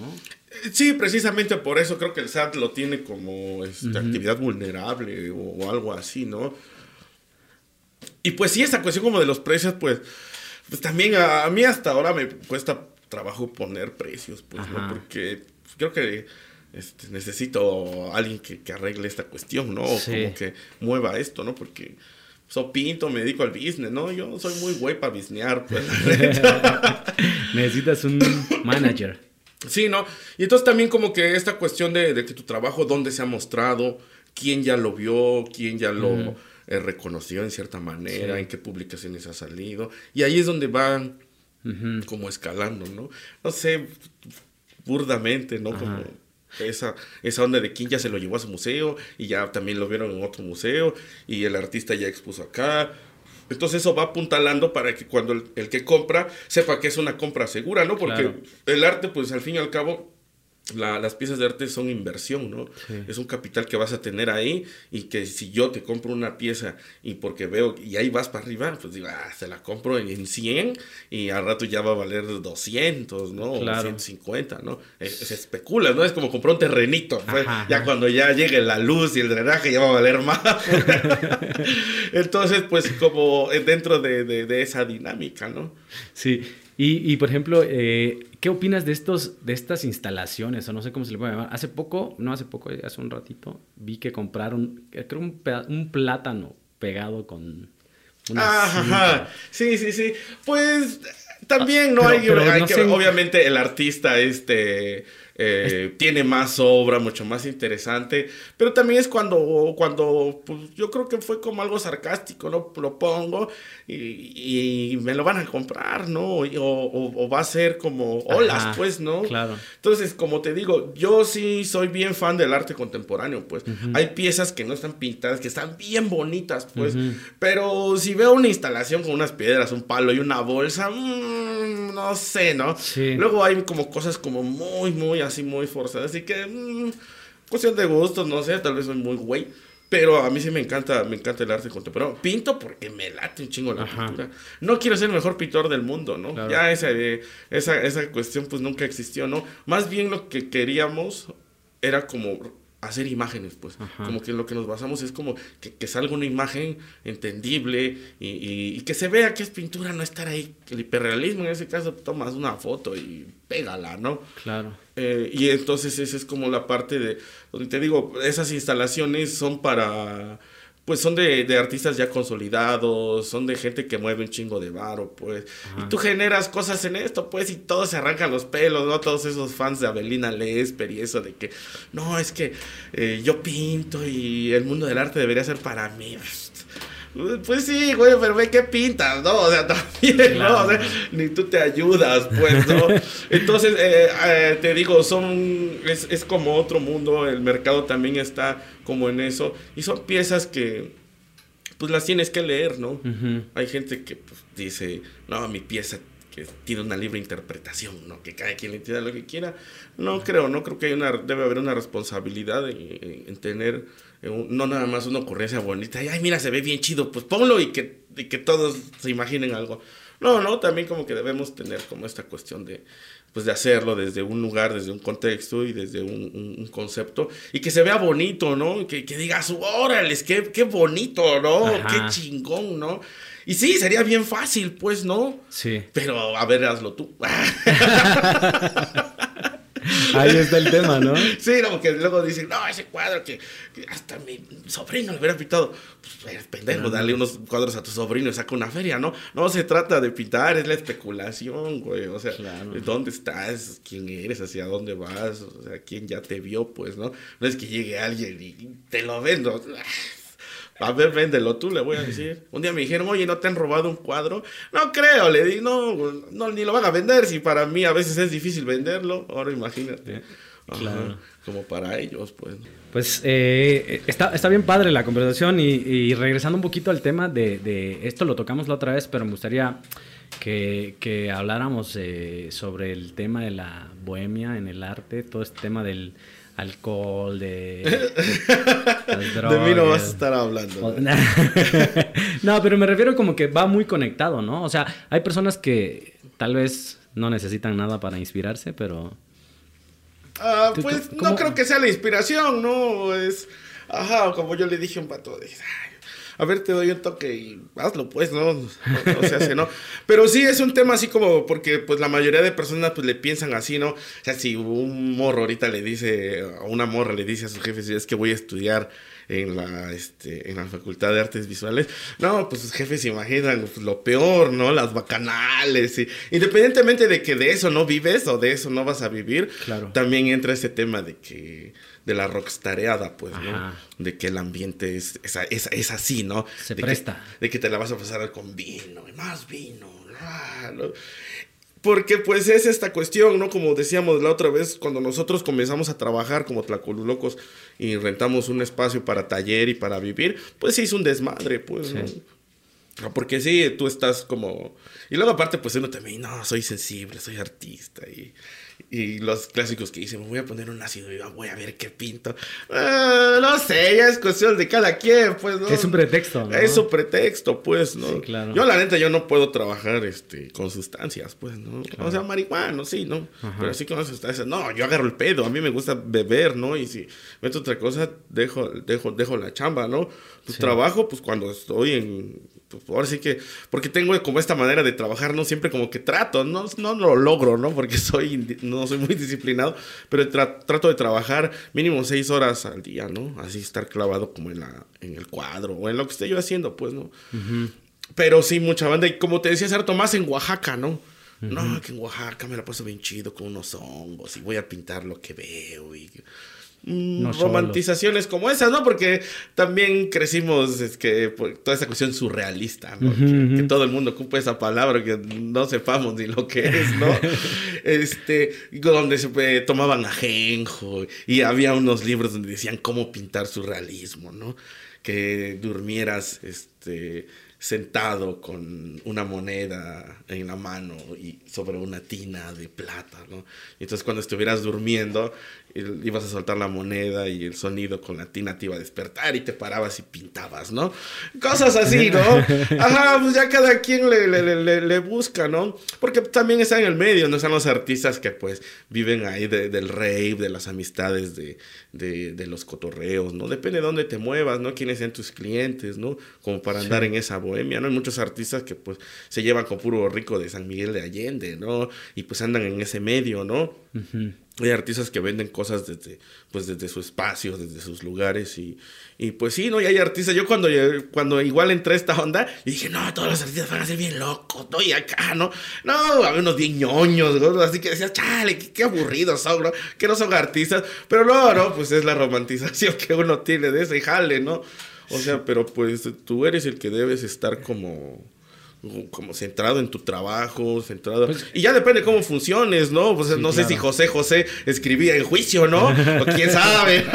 Sí, precisamente por eso creo que el SAT lo tiene como este, actividad vulnerable o, o algo así, ¿no? Y pues sí, esa cuestión como de los precios, pues, pues también a, a mí hasta ahora me cuesta trabajo poner precios, pues, ¿no? Porque creo que este, necesito a alguien que, que arregle esta cuestión, ¿no? O Sí. como que mueva esto, ¿no? Porque soy pinto, me dedico al business, ¿no? Yo soy muy güey para businessar, pues. Necesitas un manager. Sí, ¿no? Y entonces también como que esta cuestión de, de que tu trabajo, dónde se ha mostrado, quién ya lo vio, quién ya lo eh, reconoció en cierta manera, en qué publicaciones ha salido. Y ahí es donde van como escalando, ¿no? No sé, burdamente, ¿no? Como esa, esa onda de quién ya se lo llevó a su museo y ya también lo vieron en otro museo y el artista ya expuso acá. Entonces eso va apuntalando para que cuando el, que compra sepa que es una compra segura, ¿no? Porque el arte, pues al fin y al cabo, las piezas de arte son inversión, ¿no? Es un capital que vas a tener ahí y que si yo te compro una pieza y porque veo y ahí vas para arriba, pues digo, ah, se la compro en 100 y al rato ya va a valer 200, ¿no? O 150, ¿no? Eh, se especula, ¿no? Es como comprar un terrenito, pues, ya cuando ya llegue la luz y el drenaje ya va a valer más. Entonces, pues como dentro de, de esa dinámica, ¿no? Sí, y, y por ejemplo, eh, ¿qué opinas de, estos, de estas instalaciones? O no sé cómo se le puede llamar. Hace poco, no hace poco, hace un ratito, vi que compraron, creo, un, un plátano pegado con una Ajá, sí, sí, sí. Pues también no hay, obviamente el artista este eh, tiene más obra, mucho más interesante, pero también es cuando, cuando pues, yo creo que fue como algo sarcástico, ¿no? Lo pongo y, me lo van a comprar, ¿no? O, va a ser como olas, pues, ¿no? Claro. Entonces, como te digo, yo sí soy bien fan del arte contemporáneo, pues. Hay piezas que no están pintadas, que están bien bonitas, pues, pero si veo una instalación con unas piedras, un palo y una bolsa, mmm, no sé, ¿no? Luego hay como cosas como muy, muy así muy forzada. Así que, mmm, cuestión de gustos, no sé, tal vez soy muy güey. Pero a mí sí me encanta, me encanta el arte contemporáneo. Pinto porque me late un chingo la pintura. No quiero ser el mejor pintor del mundo, ¿no? Ya esa, esa, esa cuestión pues nunca existió, ¿no? Más bien lo que queríamos era como hacer imágenes, pues. Como que lo que nos basamos es como que, salga una imagen entendible y, que se vea que es pintura, no estar ahí. El hiperrealismo, en ese caso, tomas una foto y pégala, ¿no? Claro. Eh, y entonces esa es como la parte de, donde te digo, esas instalaciones son para pues son de, de, artistas ya consolidados, son de gente que mueve un chingo de varo, pues. Y tú generas cosas en esto, pues, y todos se arrancan los pelos, ¿no? Todos esos fans de Abelina Lesper y eso de que, no, es que eh, yo pinto y el mundo del arte debería ser para mí. Pues sí, güey, pero ve qué pintas, ¿no? O sea, también, ¿no? O sea, ni tú te ayudas, pues, ¿no? Entonces, eh, eh, te digo, son, es, es, como otro mundo, el mercado también está como en eso, y son piezas que, pues, las tienes que leer, ¿no? Hay gente que pues, dice, no, mi pieza que tiene una libre interpretación, ¿no? Que cada quien le entienda lo que quiera. No creo, no creo que hay una, debe haber una responsabilidad en tener no nada más una ocurrencia bonita, y, ay, mira, se ve bien chido, pues ponlo y que, que todos se imaginen algo. No, no, también como que debemos tener como esta cuestión de, pues de hacerlo desde un lugar, desde un contexto y desde un, concepto, y que se vea bonito, ¿no? Que, que digas, órale, qué, qué bonito, ¿no? Qué chingón, ¿no? Y sí, sería bien fácil, pues, ¿no? Sí. Pero, a ver, hazlo tú. Ahí está el tema, ¿no? Sí, no, porque luego dicen, no, ese cuadro que, hasta mi sobrino le hubiera pintado. Pues eres pendejo, dale unos cuadros a tu sobrino y saca una feria, ¿no? No se trata de pintar, es la especulación, güey. O sea, ¿dónde estás? ¿Quién eres? ¿Hacia dónde vas? O sea, ¿quién ya te vio? Pues, ¿no? No es que llegue alguien y te lo vendo. A ver, véndelo tú, le voy a decir. Un día me dijeron, oye, ¿no te han robado un cuadro? No creo, le di, no, no, ni lo van a vender. Si para mí a veces es difícil venderlo, ahora imagínate. claro. Como para ellos, pues. Pues eh, está, está bien padre la conversación y, regresando un poquito al tema de, de, esto lo tocamos la otra vez, pero me gustaría que, que habláramos eh, sobre el tema de la bohemia en el arte, todo este tema del alcohol, de, de, mí no vas a estar hablando. ¿no? pero me refiero como que va muy conectado, ¿no? O sea, hay personas que tal vez no necesitan nada para inspirarse, pero... Ah, pues no creo que sea la inspiración, ¿no? Es... Ajá, como yo le dije a un pato, de, a ver, te doy un toque y hazlo, pues, ¿no? No, se hace, ¿no? Pero sí es un tema así como, porque pues la mayoría de personas pues le piensan así, ¿no? O sea, si un morro ahorita le dice, a una morra le dice a su jefe, es que voy a estudiar en la, este, en la Facultad de Artes Visuales, no, pues sus jefes se imaginan pues, lo peor, ¿no? Las bacanales. Y, independientemente de que de eso no vives o de eso no vas a vivir, Claro. también entra ese tema de que de la rockstareada, pues, ¿no? De que el ambiente es, es, es- es así, ¿no? Se de presta. Que, de que te la vas a pasar con vino y más vino. ah, ¿no? Porque pues es esta cuestión, ¿no? Como decíamos la otra vez, cuando nosotros comenzamos a trabajar como tlacolulocos y rentamos un espacio para taller y para vivir, pues sí es un desmadre, pues, ¿no? Ah, Porque sí, tú estás como... Y luego aparte, pues uno también, no, soy sensible, soy artista. Y, y los clásicos que dicen, voy a poner un ácido y voy a ver qué pinto. Ah, no sé, ya es cuestión de cada quien, pues, ¿no? Es un pretexto, ¿no? Es un pretexto, pues, ¿no? Sí, claro. Yo, la neta, yo no puedo trabajar este, con sustancias, pues, ¿no? O sea, marihuana, sí, ¿no? Pero sí con sustancias. No, yo agarro el pedo. A mí me gusta beber, ¿no? Y si meto otra cosa, dejo, dejo, dejo la chamba, ¿no? Pues trabajo, pues, cuando estoy en... Pues, ahora sí que... Porque tengo como esta manera de trabajar, ¿no? Siempre como que trato, no, no lo logro, ¿no? Porque soy... No soy muy disciplinado, pero tra- trato de trabajar mínimo seis horas al día, ¿no? Así estar clavado como en, la, en el cuadro o en lo que esté yo haciendo, pues, ¿no? Pero sí, mucha banda. Y como te decía hace rato, más en Oaxaca, ¿no? No, que en Oaxaca me la paso bien chido con unos hongos y voy a pintar lo que veo y... mm, No romantizaciones como esas, ¿no? Porque también crecimos, es que por toda esa cuestión surrealista, ¿no? que, que todo el mundo ocupa esa palabra que no sepamos ni lo que es, ¿no? este, donde se eh, tomaban ajenjo y había unos libros donde decían cómo pintar surrealismo, ¿no? Que durmieras, este sentado con una moneda en la mano y sobre una tina de plata, ¿no? Entonces cuando estuvieras durmiendo, ibas a soltar la moneda y el sonido con la tina te iba a despertar y te parabas y pintabas, ¿no? Cosas así, ¿no? Ajá, pues ya cada quien le, le, le- le- le busca, ¿no? Porque también está en el medio, ¿no? Están los artistas que pues viven ahí de- del rave, de las amistades, de, de, de los cotorreos, ¿no? Depende de dónde te muevas, ¿no? Quiénes sean tus clientes, ¿no? Como para andar en esa bohemia, ¿no? Hay muchos artistas que pues se llevan con puro rico de San Miguel de Allende, ¿no? Y pues andan en ese medio, ¿no? Hay artistas que venden cosas desde, pues desde su espacio, desde sus lugares y, y pues sí, ¿no? Y hay artistas, yo cuando, cuando igual entré a esta onda, y dije, no, todos los artistas van a ser bien locos, ¿no? Y acá, ¿no? No, había unos bien ñoños, ¿no? Así que decías, chale, qué, qué aburridos son, ¿no? Que no son artistas, pero no, no, pues es la romantización que uno tiene de ese jale, ¿no? O sea, pero pues tú eres el que debes estar como como centrado en tu trabajo, centrado... y ya depende cómo funciones, ¿no? Pues no sé si José José escribía en juicio, ¿no? O quién sabe.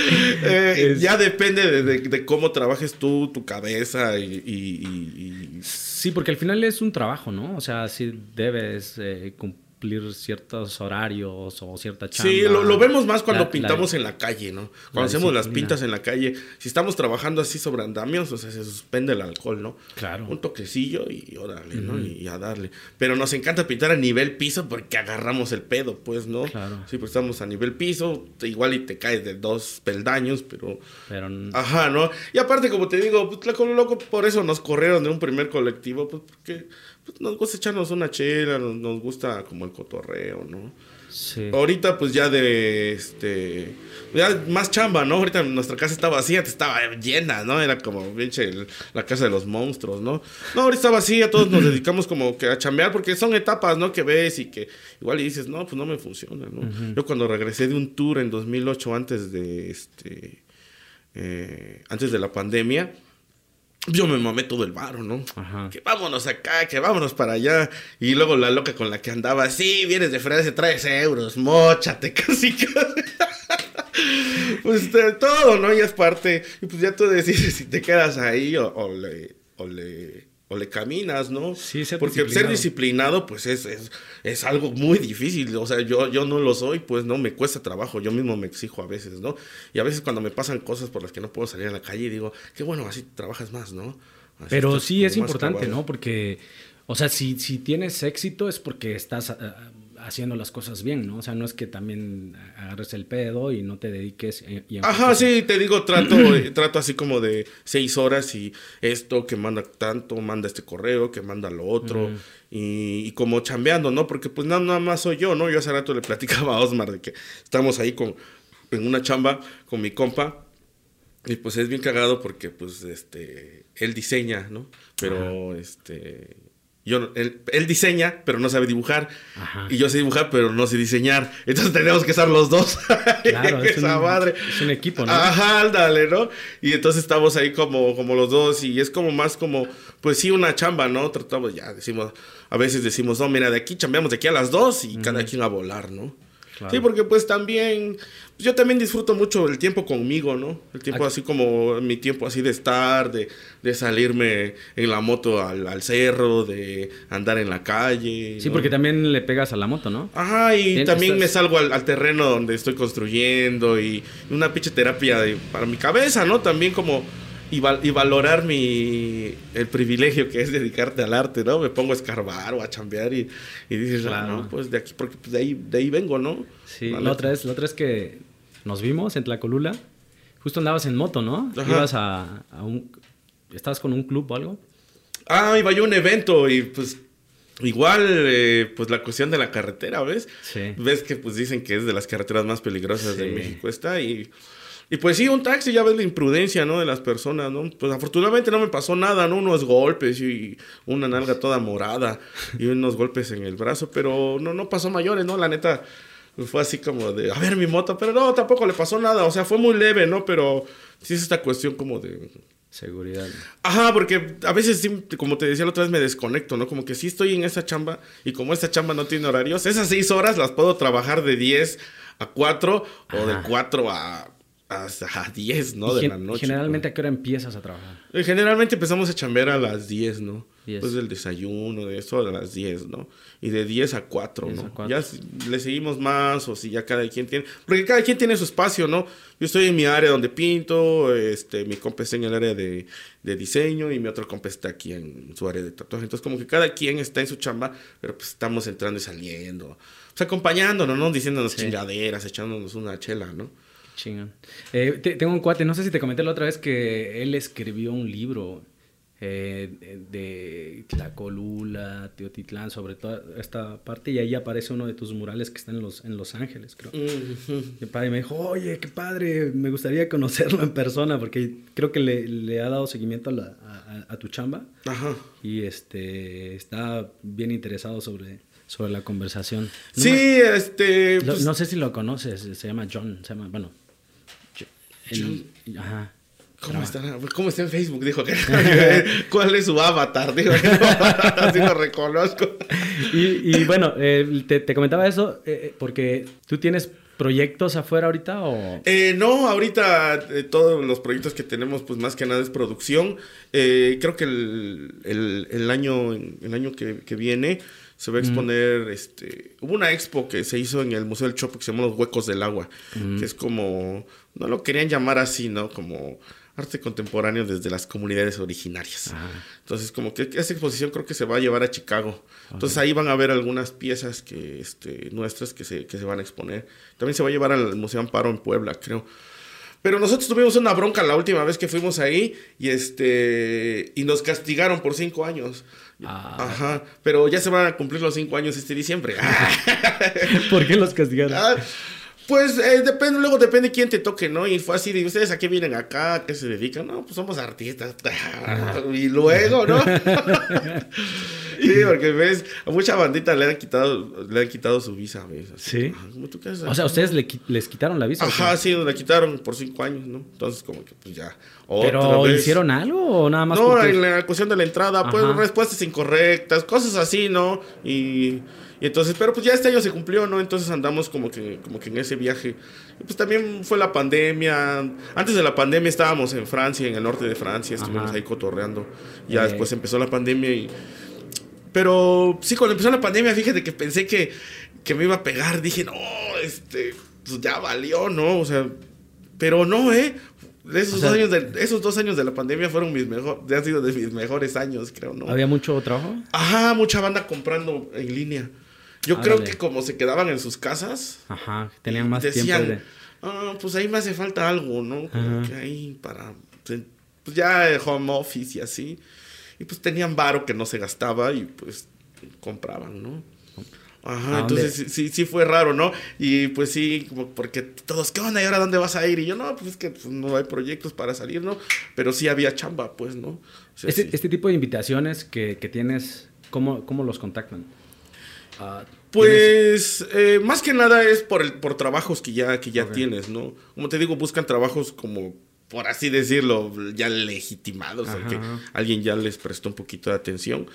Eh, Es- Ya depende de, de- de cómo trabajes tú, tu cabeza y... y- y- y- Sí, porque al final es un trabajo, ¿no? O sea, sí debes eh, cumplir ciertos horarios o cierta chamba. Sí, lo, lo vemos más cuando La- pintamos la- en la calle, ¿no? Cuando la hacemos las pintas en la calle, si estamos trabajando así sobre andamios, o sea, se suspende el alcohol, ¿no? Claro. Un toquecillo y órale, ¿no? Y, y a darle. Pero nos encanta pintar a nivel piso porque agarramos el pedo, pues, ¿no? Claro. Sí, pues estamos a nivel piso, igual y te caes de dos peldaños, pero... Pero Ajá, ¿no? Y aparte, como te digo, pues, la Colo loco, por eso nos corrieron de un primer colectivo, pues porque pues, nos gusta echarnos una chela, nos, nos gusta como el cotorreo, ¿no? sí. Ahorita, pues ya de este. Ya más chamba, ¿no? Ahorita nuestra casa estaba vacía, estaba llena, ¿no? Era como, pinche, la casa de los monstruos, ¿no? No, ahorita está vacía, todos nos dedicamos como que a chambear, porque son etapas, ¿no? Que ves y que igual y dices, no, pues no me funciona, ¿no? Yo cuando regresé de un tour en 2008, antes de este. eh, antes de la pandemia. Yo me mamé todo el varo, ¿no? Ajá. Que vámonos acá, que vámonos para allá. Y luego la loca con la que andaba, sí, vienes de Francia, traes euros, mochate, casi, casi. pues de todo, ¿no? Y es parte. Y pues ya tú decides si te quedas ahí o, o le, o, le, o le caminas, ¿no? Sí, ser Porque ser disciplinado. disciplinado, pues es, es, es algo muy difícil. O sea, yo, yo no lo soy, pues no, me cuesta trabajo. Yo mismo me exijo a veces, ¿no? Y a veces cuando me pasan cosas por las que no puedo salir a la calle, digo, qué bueno, así trabajas más, ¿no? Así Pero sí es importante. ¿no? Porque, o sea, si, si tienes éxito es porque estás ah, haciendo las cosas bien, ¿no? O sea, no es que también agarres el pedo y no te dediques. eh, y Ajá, sí, te digo, trato, trato así como de seis horas y esto que manda tanto, manda este correo, que manda lo otro, y, y como chambeando, ¿no? Porque pues nada más soy yo, ¿no? Yo hace rato le platicaba a Osmar de que estamos ahí con, en una chamba con mi compa, Y pues es bien cagado porque pues este él diseña, ¿no? Pero este yo él, él, diseña, pero no sabe dibujar. Ajá. Y yo sé dibujar, pero no sé diseñar. Entonces tenemos que estar los dos. Claro, es, Esa un, madre. es un equipo, ¿no? Ajá, ándale, ¿no? Y entonces estamos ahí como, como los dos y es como más como, pues sí, una chamba, ¿no? Tratamos, ya decimos, a veces decimos, no, mira, de aquí chambeamos de aquí a las dos y cada quien a volar, ¿no? Sí, porque pues también, pues, yo también disfruto mucho el tiempo conmigo, ¿no? El tiempo así como mi tiempo así de estar, de, de salirme en la moto al, al, cerro, de andar en la calle. Sí, porque también le pegas a la moto, ¿no? Ajá, y también me salgo al, al, terreno donde estoy construyendo y una pinche terapia de, para mi cabeza, ¿no? También como y, val y, valorar mi el privilegio que es dedicarte al arte, ¿no? Me pongo a escarbar o a chambear y, y dices, ah, claro. no, pues de aquí, porque pues de, ahí, de ahí vengo, ¿no? Sí, la otra, vez, la otra vez que nos vimos en Tlacolula, justo andabas en moto, ¿no? Ajá. Ibas a, a, un... ¿Estabas con un club o algo? Ah, iba yo a un evento y pues Igual, eh, pues la cuestión de la carretera, ¿ves? Sí. Ves que pues dicen que es de las carreteras más peligrosas sí. de México esta y y pues sí, un taxi ya ves la imprudencia, ¿no? De las personas, ¿no? Pues afortunadamente no me pasó nada, ¿no? Unos golpes y una nalga toda morada y unos golpes en el brazo, pero no, no pasó mayores, ¿no? La neta fue así como de, a ver mi moto, pero no, tampoco le pasó nada, o sea, fue muy leve, ¿no? Pero sí es esta cuestión como de... Seguridad. Ajá, porque a veces, sí, como te decía la otra vez, me desconecto, ¿no? Como que sí estoy en esa chamba y como esta chamba no tiene horarios, esas seis horas las puedo trabajar de 10 a 4 o de 4 a hasta 10, ¿no? De la noche. Generalmente, ¿a qué hora empiezas a trabajar? Eh, generalmente empezamos a chambear a las 10, ¿no? Después del desayuno, de eso, a las 10, ¿no? Y de 10 a 4, ¿no? A 4. Ya le seguimos más o si ya cada quien tiene... Porque cada quien tiene su espacio, ¿no? Yo estoy en mi área donde pinto, este, mi compa está en el área de, de diseño y mi otro compa está aquí en su área de tatuaje. Entonces como que cada quien está en su chamba, pero pues estamos entrando y saliendo. Pues acompañándonos, ¿no? Diciéndonos sí. chingaderas, echándonos una chela, ¿no? Chingón. Eh, te, tengo un cuate, no sé si te comenté la otra vez que él escribió un libro eh, de Tlacolula, Teotitlán, sobre toda esta parte, y ahí aparece uno de tus murales que está en Los, en los Ángeles, creo. Uh -huh. Mi padre me dijo, oye, qué padre, me gustaría conocerlo en persona, porque creo que le, le ha dado seguimiento a, la, a, a, tu chamba. Ajá. Y este está bien interesado sobre, sobre la conversación. No sí, me, este... Pues, no sé si lo conoces, se llama John, se llama, bueno el, ajá. ¿Cómo está, ¿Cómo está en Facebook? Dijo que ¿Cuál es su avatar? Dijo así lo reconozco. Y, y bueno, eh, te, te, comentaba eso eh, porque tú tienes proyectos afuera ahorita o... Eh, no, ahorita eh, todos los proyectos que tenemos pues más que nada es producción. Eh, creo que el, el, el, año, el año que, que viene se va a exponer, mm. este, hubo una expo que se hizo en el Museo del Chopo que se llama Los Huecos del Agua, mm. que es como, no lo querían llamar así, ¿no? Como arte contemporáneo desde las comunidades originarias. Ah. Entonces, como que esa exposición creo que se va a llevar a Chicago. Entonces, ahí van a ver algunas piezas que, este, nuestras que se, que se van a exponer. También se va a llevar al Museo Amparo en Puebla, creo. Pero nosotros tuvimos una bronca la última vez que fuimos ahí y este y nos castigaron por cinco años. Ah. Ajá, pero ya se van a cumplir los cinco años este diciembre. ¿Por qué los castigaron? Ah, pues eh, depende, luego depende quién te toque, ¿no? Y fue así, de ustedes a qué vienen acá, ¿A qué se dedican? No, pues somos artistas. y luego, ¿no? sí, porque ves, a mucha bandita le han quitado, le han quitado su visa, ¿ves? Así, sí. o sea, ustedes le, les quitaron la visa. Ajá, sí, la quitaron por cinco años, ¿no? Entonces, como que pues ya. ¿Pero vez. hicieron algo o nada más? No, porque... en la cuestión de la entrada, pues respuestas incorrectas, cosas así, ¿no? Y. Y entonces, pero pues ya este año se cumplió, ¿no? Entonces andamos como que, como que en ese viaje. Y pues también fue la pandemia. Antes de la pandemia estábamos en Francia, en el norte de Francia, estuvimos Ajá. ahí cotorreando. Ya eh. después empezó la pandemia y... Pero sí, cuando empezó la pandemia, fíjate que pensé que, que me iba a pegar. Dije, no, este, pues ya valió, ¿no? O sea, pero no, ¿eh? Esos, o sea, dos años de, esos dos años de la pandemia fueron mis mejores, han sido de mis mejores años, creo, ¿no? ¿Había mucho trabajo? Ajá, mucha banda comprando en línea. Yo ah, creo dale. que como se quedaban en sus casas. Ajá, tenían más decían, tiempo. De... Ah, pues ahí me hace falta algo, ¿no? Como que ahí para. Pues ya home office y así. Y pues tenían varo que no se gastaba y pues compraban, ¿no? Ajá, entonces sí, sí fue raro, ¿no? Y pues sí, como porque todos, ¿qué onda? ¿Y ahora dónde vas a ir? Y yo, no, pues es que pues, no hay proyectos para salir, ¿no? Pero sí había chamba, pues, ¿no? este, este, tipo de invitaciones que, que tienes, ¿cómo, ¿cómo, los contactan? Uh, pues eh, más que nada es por el por trabajos que ya que ya tienes, ¿no? Como te digo, buscan trabajos como por así decirlo, ya legitimados, que alguien ya les prestó un poquito de atención.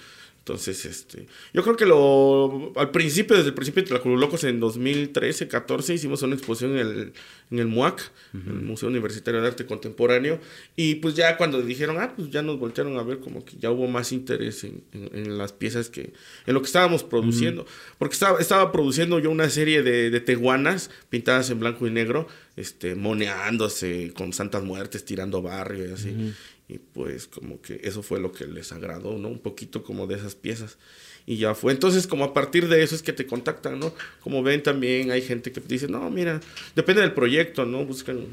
Entonces, este, yo creo que lo, al principio, desde el principio de Locos en 2013, 14, hicimos una exposición en el, en el MUAC, el Museo Universitario de Arte Contemporáneo, y pues ya cuando dijeron, ah, pues ya nos voltearon a ver como que ya hubo más interés en, en, las piezas que, en lo que estábamos produciendo, porque estaba, estaba produciendo yo una serie de, de teguanas pintadas en blanco y negro, este, moneándose con santas muertes, tirando barrio y así. Y pues como que eso fue lo que les agradó, ¿no? Un poquito como de esas piezas. Y ya fue. Entonces como a partir de eso es que te contactan, ¿no? Como ven también hay gente que dice, no, mira, depende del proyecto, ¿no? Buscan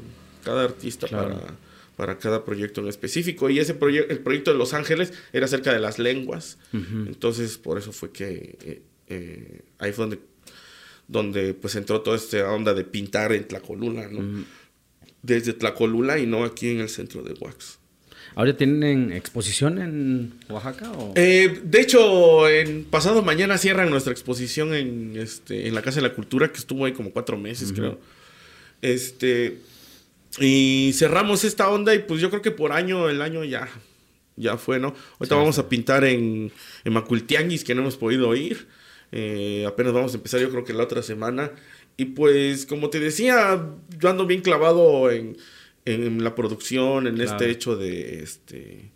cada artista para, para cada proyecto en específico. Y ese proyecto, el proyecto de Los Ángeles era acerca de las lenguas. Entonces por eso fue que eh, eh, ahí fue donde, donde pues entró toda esta onda de pintar en Tlacolula, ¿no? Desde Tlacolula y no aquí en el centro de Wax. ¿Ahora tienen exposición en Oaxaca? Eh, de hecho, en pasado mañana cierran nuestra exposición en, este, en la Casa de la Cultura, que estuvo ahí como cuatro meses, creo. Este, y cerramos esta onda y pues yo creo que por año, el año ya, ya fue, ¿no? Ahorita vamos a pintar en, en Macultianguis, que no hemos podido ir. Eh, apenas vamos a empezar, yo creo que la otra semana. Y pues, como te decía, yo ando bien clavado en en la producción, en este hecho de, este,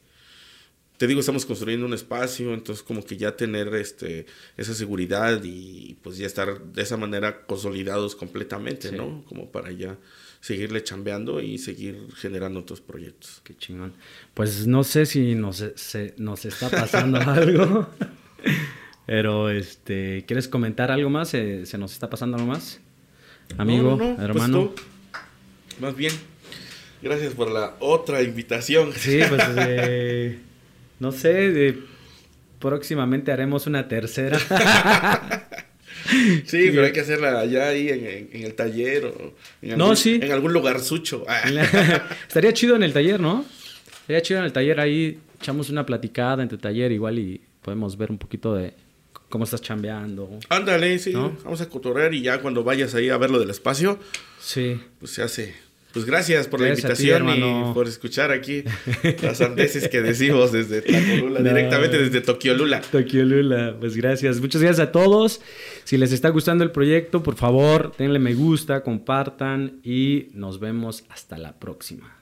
te digo, estamos construyendo un espacio, entonces como que ya tener este, esa seguridad y pues ya estar de esa manera consolidados completamente, ¿no? Como para ya seguirle chambeando y seguir generando otros proyectos. Qué chingón. Pues no sé si nos, se, nos está pasando algo, pero este, ¿quieres comentar algo más? ¿Se, nos está pasando algo más? Amigo, pues hermano. más bien. Gracias por la otra invitación. Sí, pues eh, no sé, próximamente haremos una tercera. sí, pero hay que hacerla allá ahí en, el taller o en algún, no, sí. en algún lugar sucho. Estaría chido en el taller, ¿no? Estaría chido en el taller ahí, echamos una platicada entre taller igual y podemos ver un poquito de cómo estás chambeando. Ándale, sí, vamos a cotorrear y ya cuando vayas ahí a ver lo del espacio, sí. pues se hace pues gracias por la invitación y por escuchar aquí las andeses que decimos desde Tlacolula, directamente desde Tokiolula. Tokiolula, pues gracias. Muchas gracias a todos. Si les está gustando el proyecto, por favor, denle me gusta, compartan y nos vemos hasta la próxima.